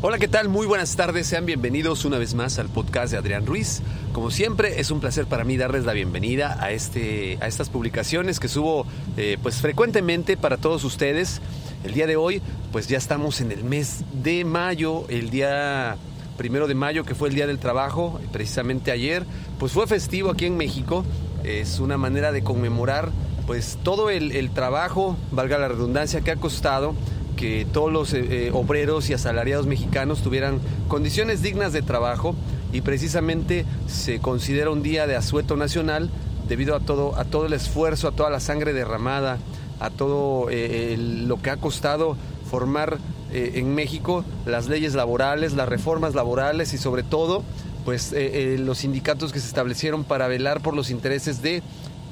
Hola, ¿qué tal? Muy buenas tardes, sean bienvenidos una vez más al podcast de Adrián Ruiz. Como siempre, es un placer para mí darles la bienvenida a, este, a estas publicaciones que subo eh, pues frecuentemente para todos ustedes. El día de hoy, pues ya estamos en el mes de mayo, el día primero de mayo, que fue el Día del Trabajo, precisamente ayer, pues fue festivo aquí en México. Es una manera de conmemorar pues todo el trabajo, valga la redundancia, que ha costado que todos los eh, obreros y asalariados mexicanos tuvieran condiciones dignas de trabajo y precisamente se considera un día de asueto nacional debido a todo, a todo el esfuerzo, a toda la sangre derramada, a todo eh, lo que ha costado formar eh, en México las leyes laborales, las reformas laborales y sobre todo pues los sindicatos que se establecieron para velar por los intereses de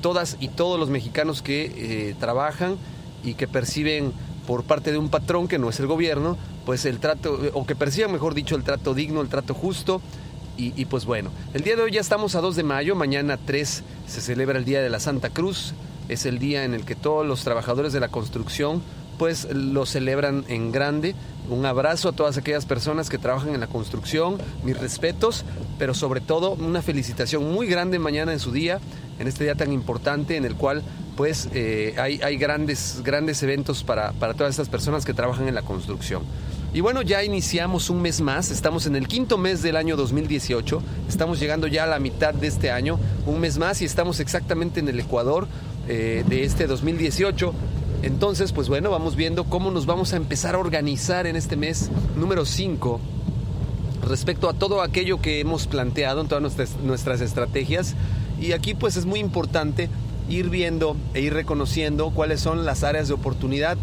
todas y todos los mexicanos que trabajan y que perciben por parte de un patrón que no es el gobierno, pues el trato, o que perciba, mejor dicho, el trato digno, el trato justo. Y, pues bueno, el día de hoy ya estamos a 2 de mayo, mañana 3 se celebra el Día de la Santa Cruz, es el día en el que todos los trabajadores de la construcción pues lo celebran en grande. Un abrazo a todas aquellas personas que trabajan en la construcción, mis respetos, pero sobre todo una felicitación muy grande mañana en su día, en este día tan importante en el cual pues eh, hay, hay, grandes, grandes eventos para, para todas estas personas que trabajan en la construcción. Y bueno, ya iniciamos un mes más, estamos en el quinto mes del año 2018, estamos llegando ya a la mitad de este año, un mes más y estamos exactamente en el Ecuador eh, de este 2018. Entonces, pues bueno, vamos viendo cómo nos vamos a empezar a organizar en este mes número 5 respecto a todo aquello que hemos planteado en todas nuestras, estrategias. Y aquí pues es muy importante ir viendo e ir reconociendo cuáles son las áreas de oportunidad.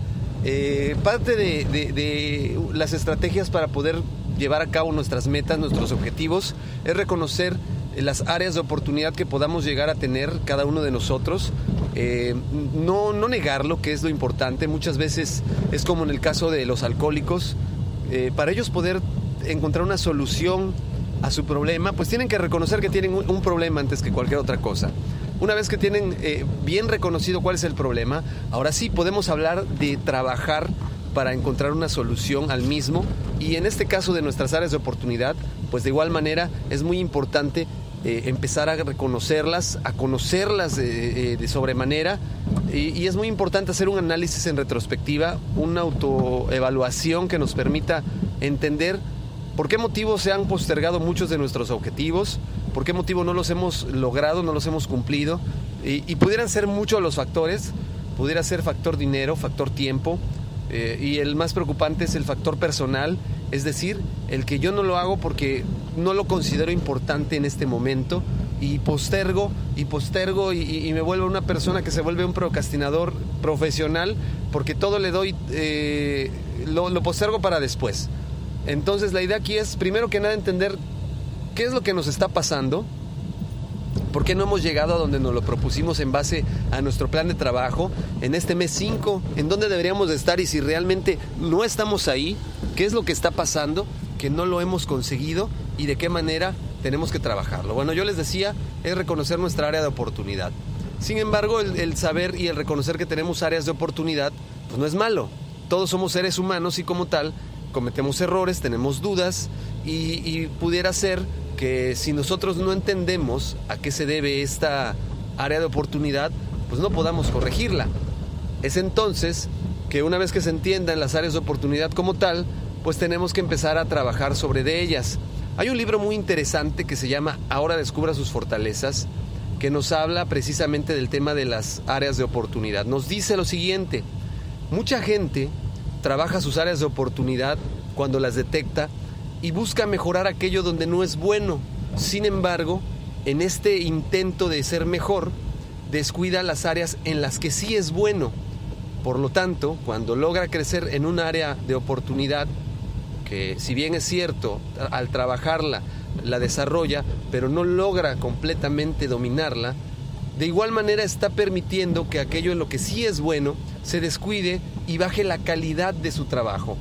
Eh, parte de, las estrategias para poder llevar a cabo nuestras metas, nuestros objetivos, es reconocer las áreas de oportunidad que podamos llegar a tener cada uno de nosotros. Eh, no, no negarlo, que es lo importante. Muchas veces es como en el caso de los alcohólicos. Eh, para ellos poder encontrar una solución a su problema, pues tienen que reconocer que tienen un problema antes que cualquier otra cosa. Una vez que tienen eh, bien reconocido cuál es el problema, ahora sí podemos hablar de trabajar para encontrar una solución al mismo y en este caso de nuestras áreas de oportunidad, pues de igual manera es muy importante eh, empezar a reconocerlas, a conocerlas de, eh, sobremanera y, es muy importante hacer un análisis en retrospectiva, una autoevaluación que nos permita entender por qué motivos se han postergado muchos de nuestros objetivos, por qué motivo no los hemos logrado, no los hemos cumplido. Y, pudieran ser muchos los factores, pudiera ser factor dinero, factor tiempo, eh, y el más preocupante es el factor personal, es decir, el que yo no lo hago porque no lo considero importante en este momento y postergo y postergo y, me vuelvo una persona que se vuelve un procrastinador profesional porque todo le doy, eh, lo, lo postergo para después. Entonces la idea aquí es primero que nada entender qué es lo que nos está pasando, ¿Por qué no hemos llegado a donde nos lo propusimos en base a nuestro plan de trabajo en este mes 5? ¿En dónde deberíamos de estar? Y si realmente no estamos ahí, ¿qué es lo que está pasando? Que no lo hemos conseguido y de qué manera tenemos que trabajarlo. Bueno, yo les decía, es reconocer nuestra área de oportunidad. Sin embargo, el, saber y el reconocer que tenemos áreas de oportunidad, pues no es malo. Todos somos seres humanos y como tal, cometemos errores, tenemos dudas y, y pudiera ser que si nosotros no entendemos a qué se debe esta área de oportunidad, pues no podamos corregirla. Es entonces que una vez que se entiendan las áreas de oportunidad como tal, pues tenemos que empezar a trabajar sobre de ellas. Hay un libro muy interesante que se llama Ahora descubra sus fortalezas, que nos habla precisamente del tema de las áreas de oportunidad. Nos dice lo siguiente, mucha gente trabaja sus áreas de oportunidad cuando las detecta y busca mejorar aquello donde no es bueno. Sin embargo, en este intento de ser mejor, descuida las áreas en las que sí es bueno. Por lo tanto, cuando logra crecer en un área de oportunidad, que si bien es cierto, al trabajarla la desarrolla, pero no logra completamente dominarla, de igual manera está permitiendo que aquello en lo que sí es bueno se descuide y baje la calidad de su trabajo.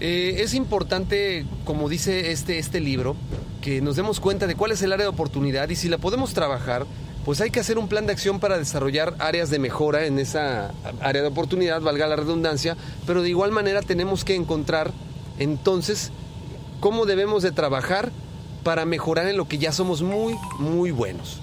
Eh, es importante, como dice este, este libro, que nos demos cuenta de cuál es el área de oportunidad y si la podemos trabajar, pues hay que hacer un plan de acción para desarrollar áreas de mejora en esa área de oportunidad, valga la redundancia, pero de igual manera tenemos que encontrar entonces cómo debemos de trabajar para mejorar en lo que ya somos muy, muy buenos.